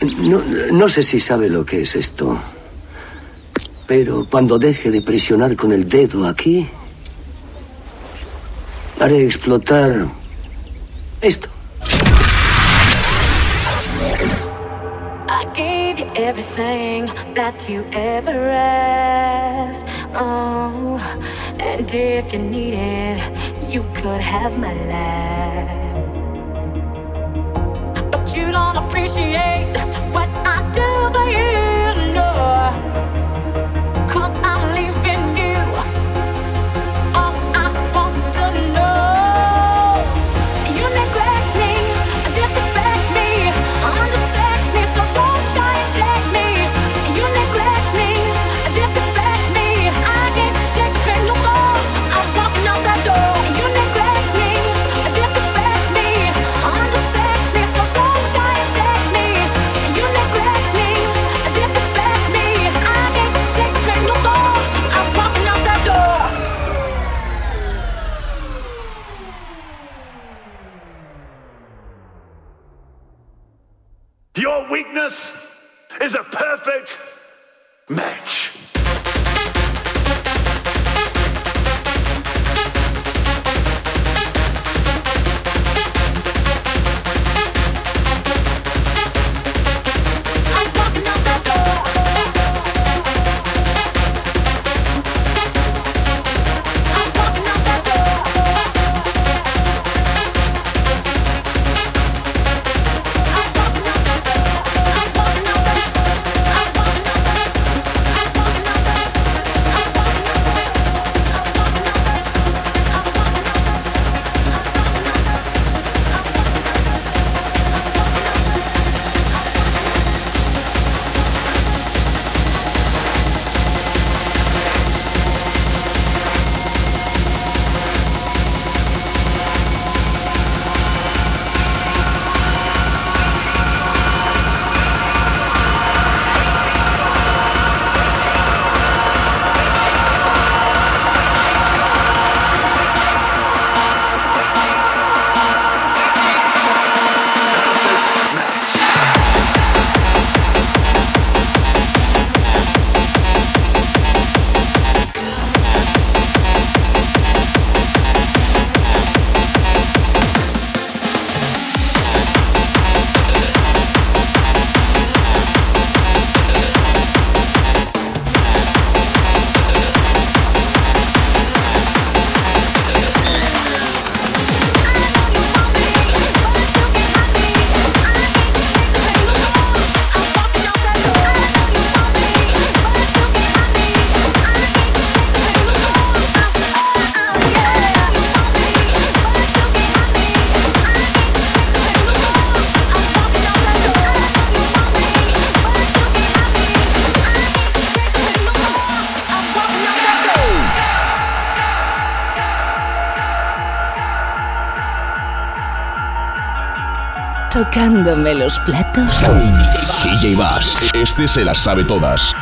No, no sé si sabe lo que es esto. Pero cuando deje de presionar con el dedo aquí, haré explotar esto. I gave everything that you ever asked. Oh, and if you needed, you could have my last. appreciate what I do for you. perfect Tocándome los platos. DJ Bass. Este se las sabe todas.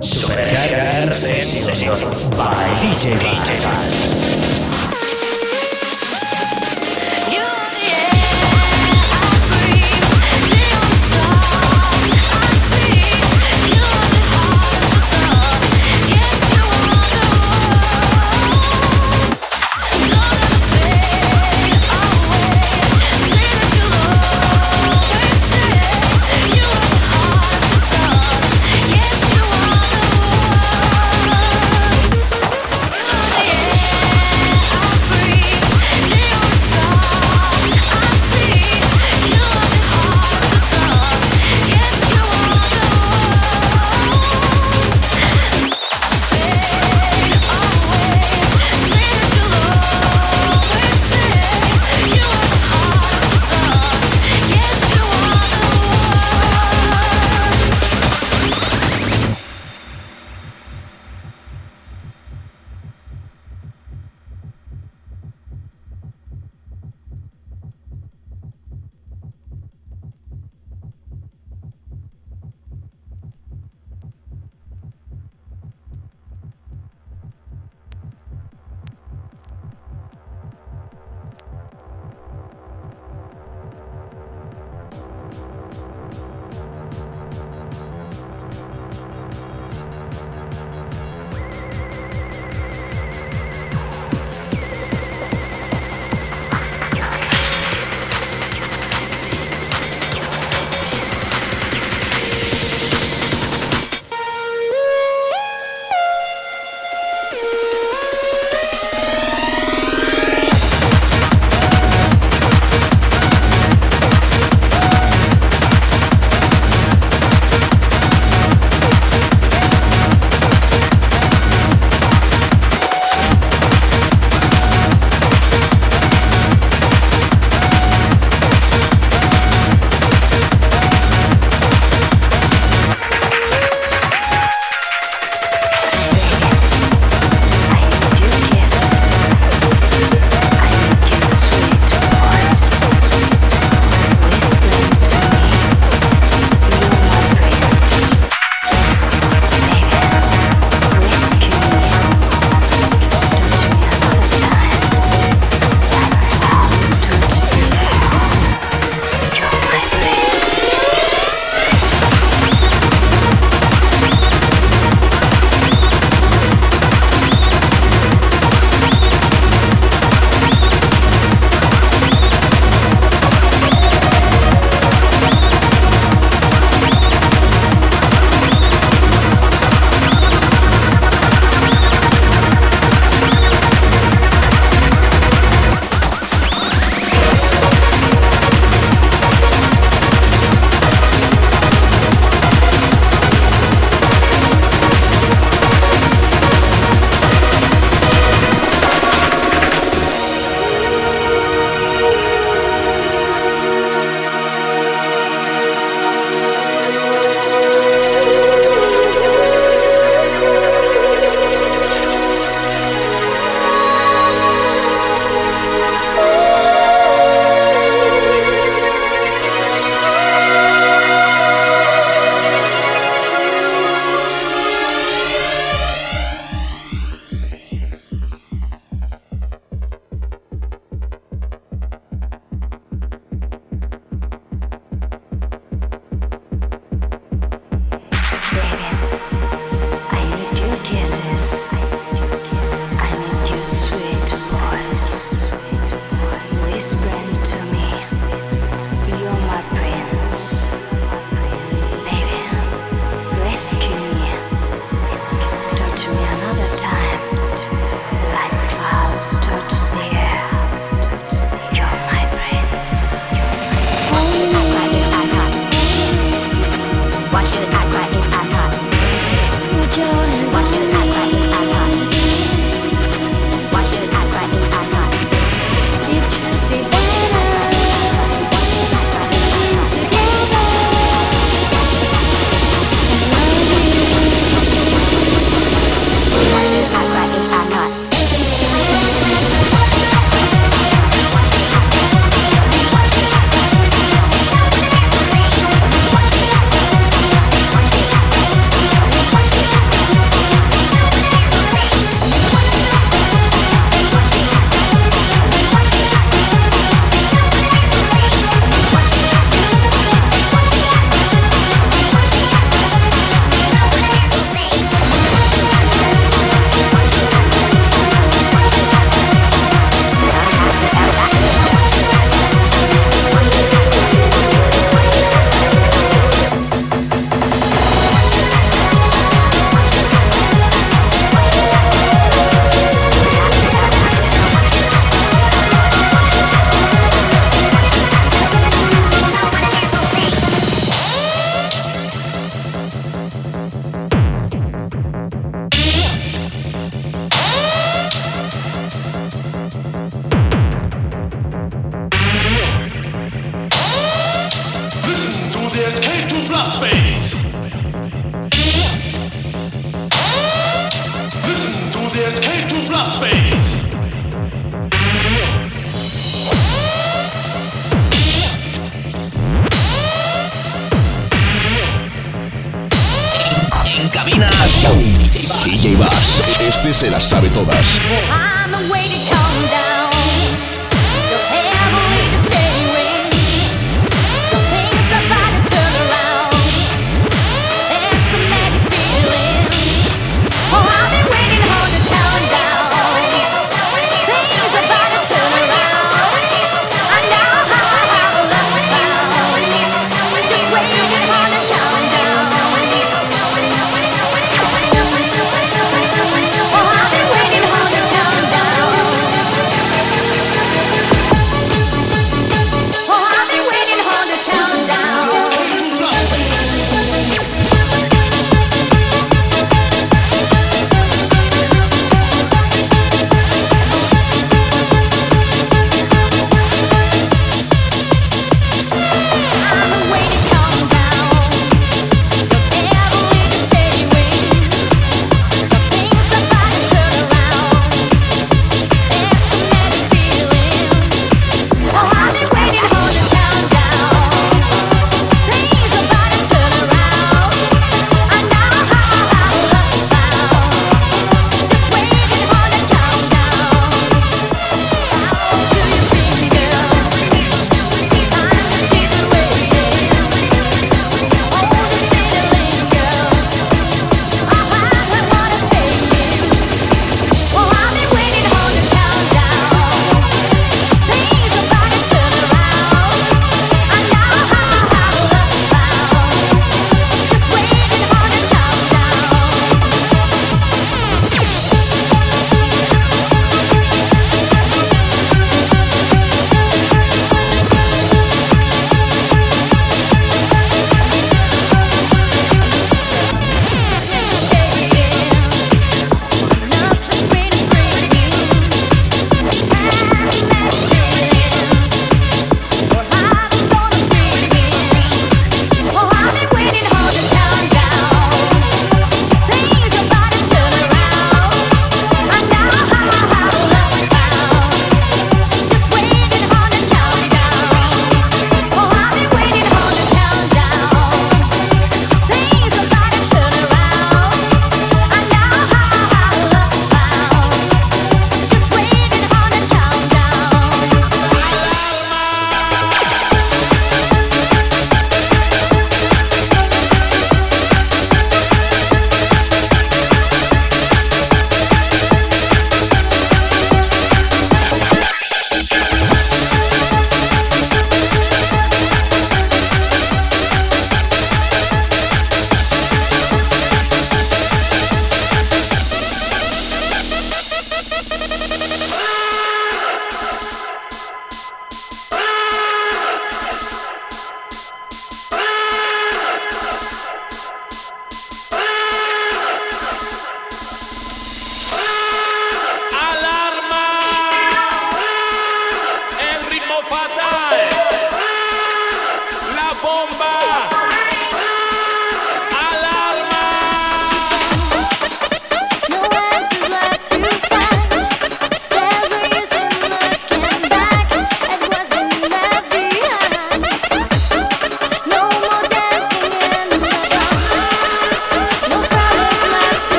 Supercar Session by DJ Vaz.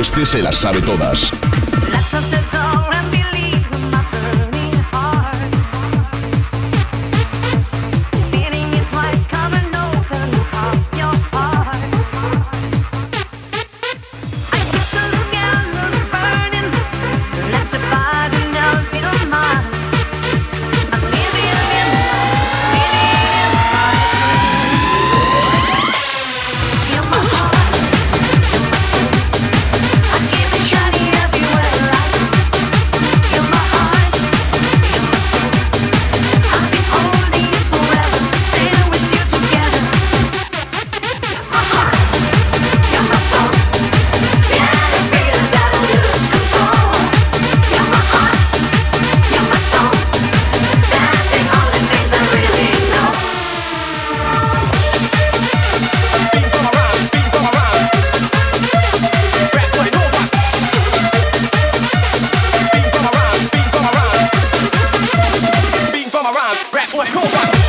Este se las sabe todas. rhyme, rap what cool rhyme.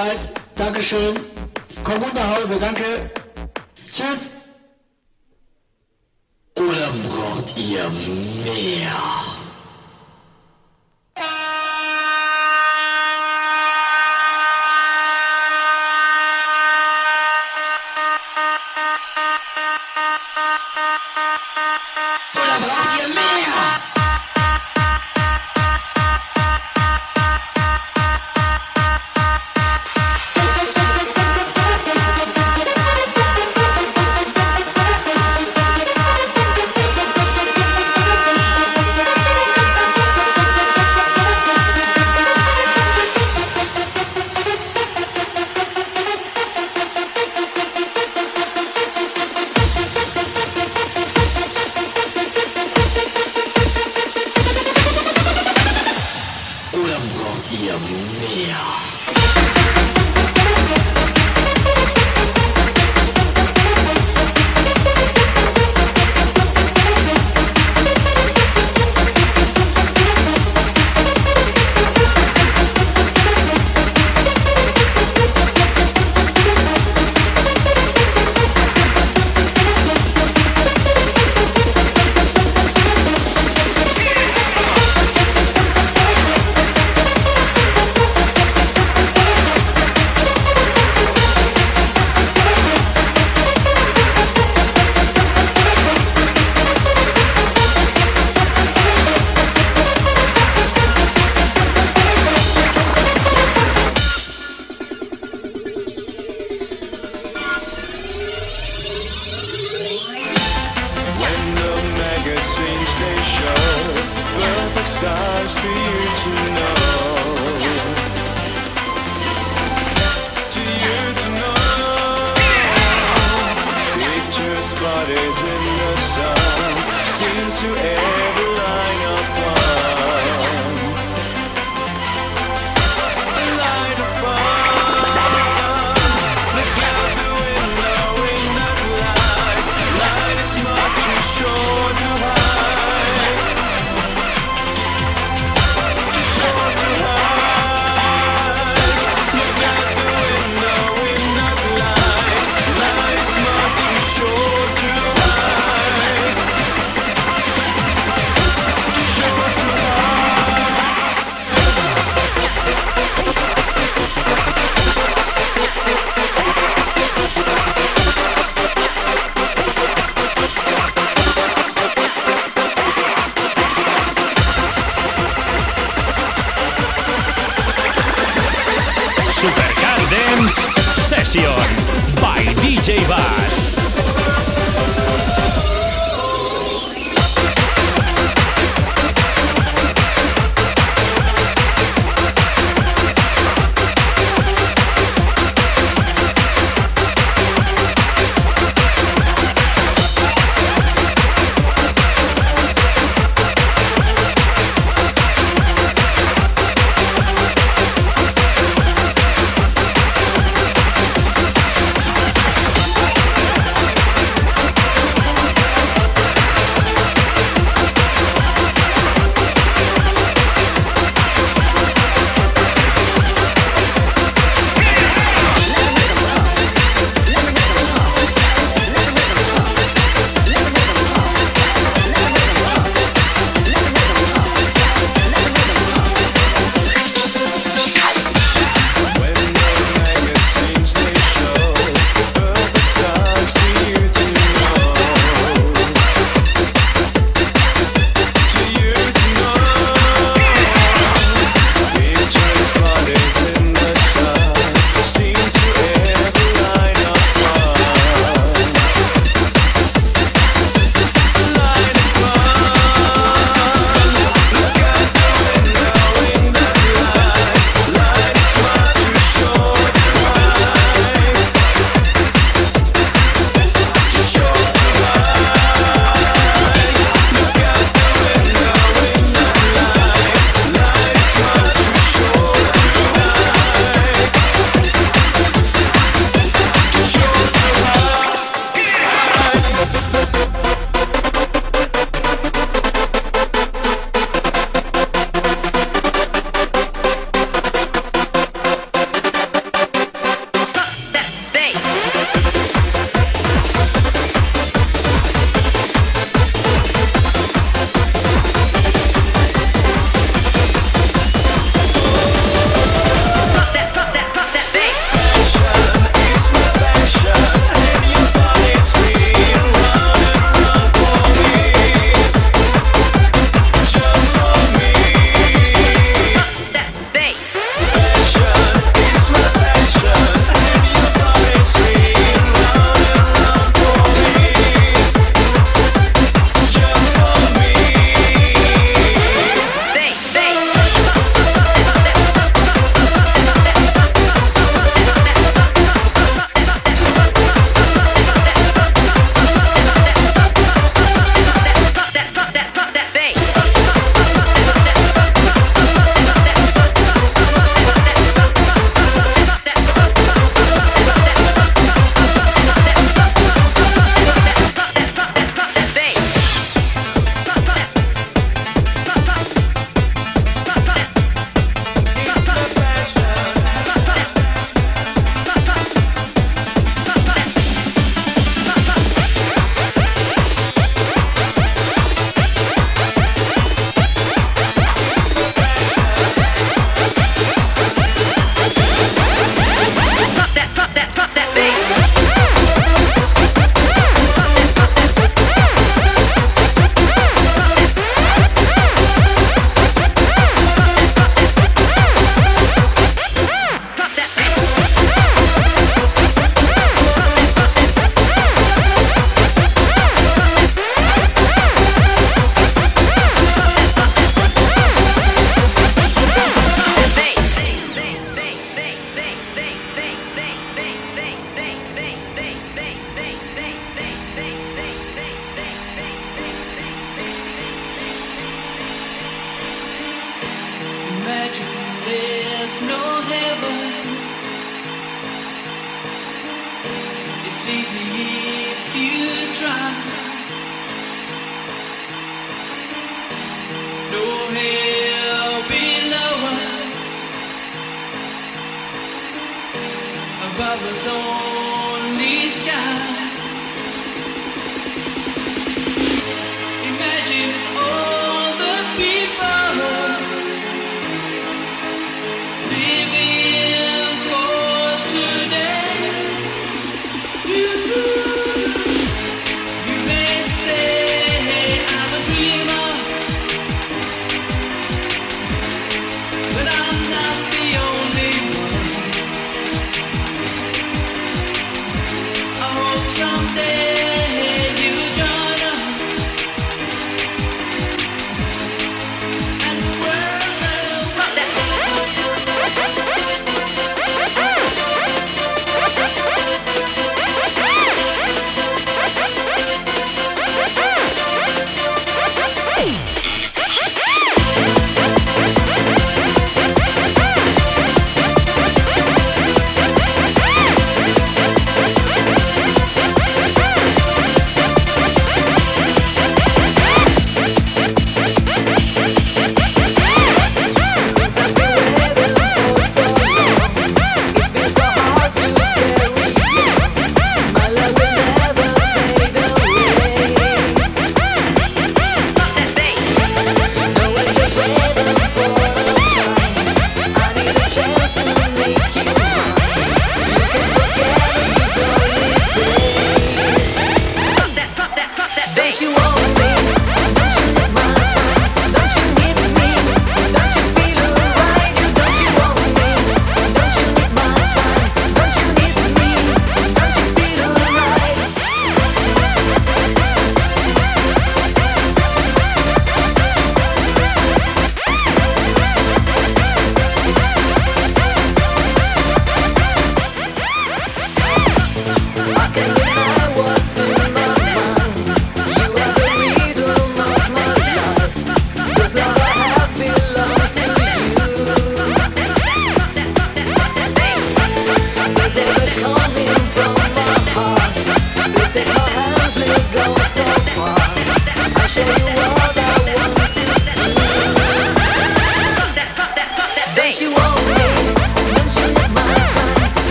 Zeit. Dankeschön.